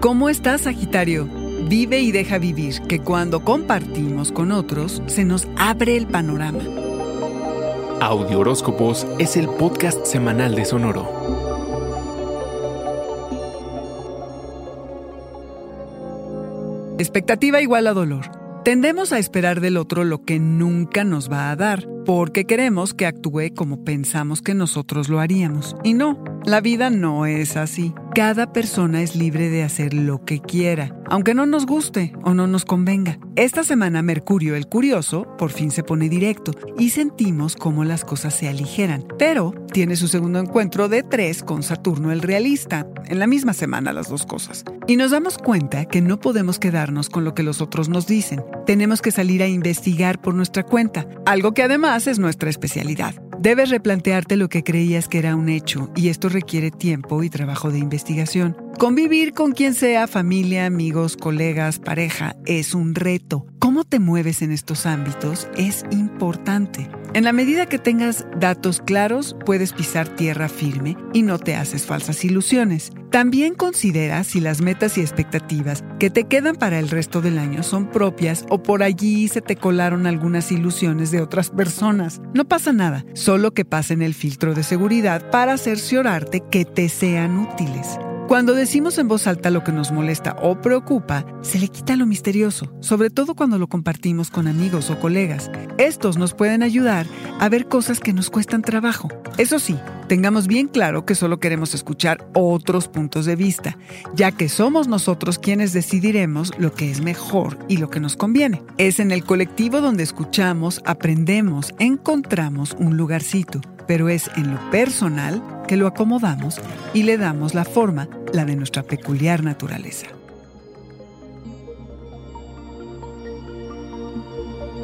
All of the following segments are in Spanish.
¿Cómo estás, Sagitario? Vive y deja vivir, que cuando compartimos con otros se nos abre el panorama. Audio Horóscopos es el podcast semanal de Sonoro. Expectativa igual a dolor. Tendemos a esperar del otro lo que nunca nos va a dar, porque queremos que actúe como pensamos que nosotros lo haríamos. Y no, la vida no es así. Cada persona es libre de hacer lo que quiera, aunque no nos guste o no nos convenga. Esta semana Mercurio el Curioso por fin se pone directo y sentimos cómo las cosas se aligeran, pero tiene su segundo encuentro de tres con Saturno el Realista, en la misma semana las dos cosas. Y nos damos cuenta que no podemos quedarnos con lo que los otros nos dicen. Tenemos que salir a investigar por nuestra cuenta, algo que además es nuestra especialidad. Debes replantearte lo que creías que era un hecho y esto requiere tiempo y trabajo de investigación. Convivir con quien sea, familia, amigos, colegas, pareja, es un reto. Cómo te mueves en estos ámbitos es importante. En la medida que tengas datos claros, puedes pisar tierra firme y no te haces falsas ilusiones. También considera si las metas y expectativas que te quedan para el resto del año son propias o por allí se te colaron algunas ilusiones de otras personas. No pasa nada, solo que pasen el filtro de seguridad para cerciorarte que te sean útiles. Cuando decimos en voz alta lo que nos molesta o preocupa, se le quita lo misterioso, sobre todo cuando lo compartimos con amigos o colegas. Estos nos pueden ayudar a ver cosas que nos cuestan trabajo. Eso sí, tengamos bien claro que solo queremos escuchar otros puntos de vista, ya que somos nosotros quienes decidiremos lo que es mejor y lo que nos conviene. Es en el colectivo donde escuchamos, aprendemos, encontramos un lugarcito, pero es en lo personal que lo acomodamos y le damos la forma, la de nuestra peculiar naturaleza.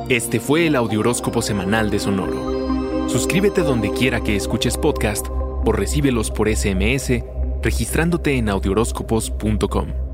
Este fue el Audioróscopo Semanal de Sonoro. Suscríbete donde quiera que escuches podcast o recíbelos por SMS registrándote en audioróscopos.com.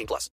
18 plus.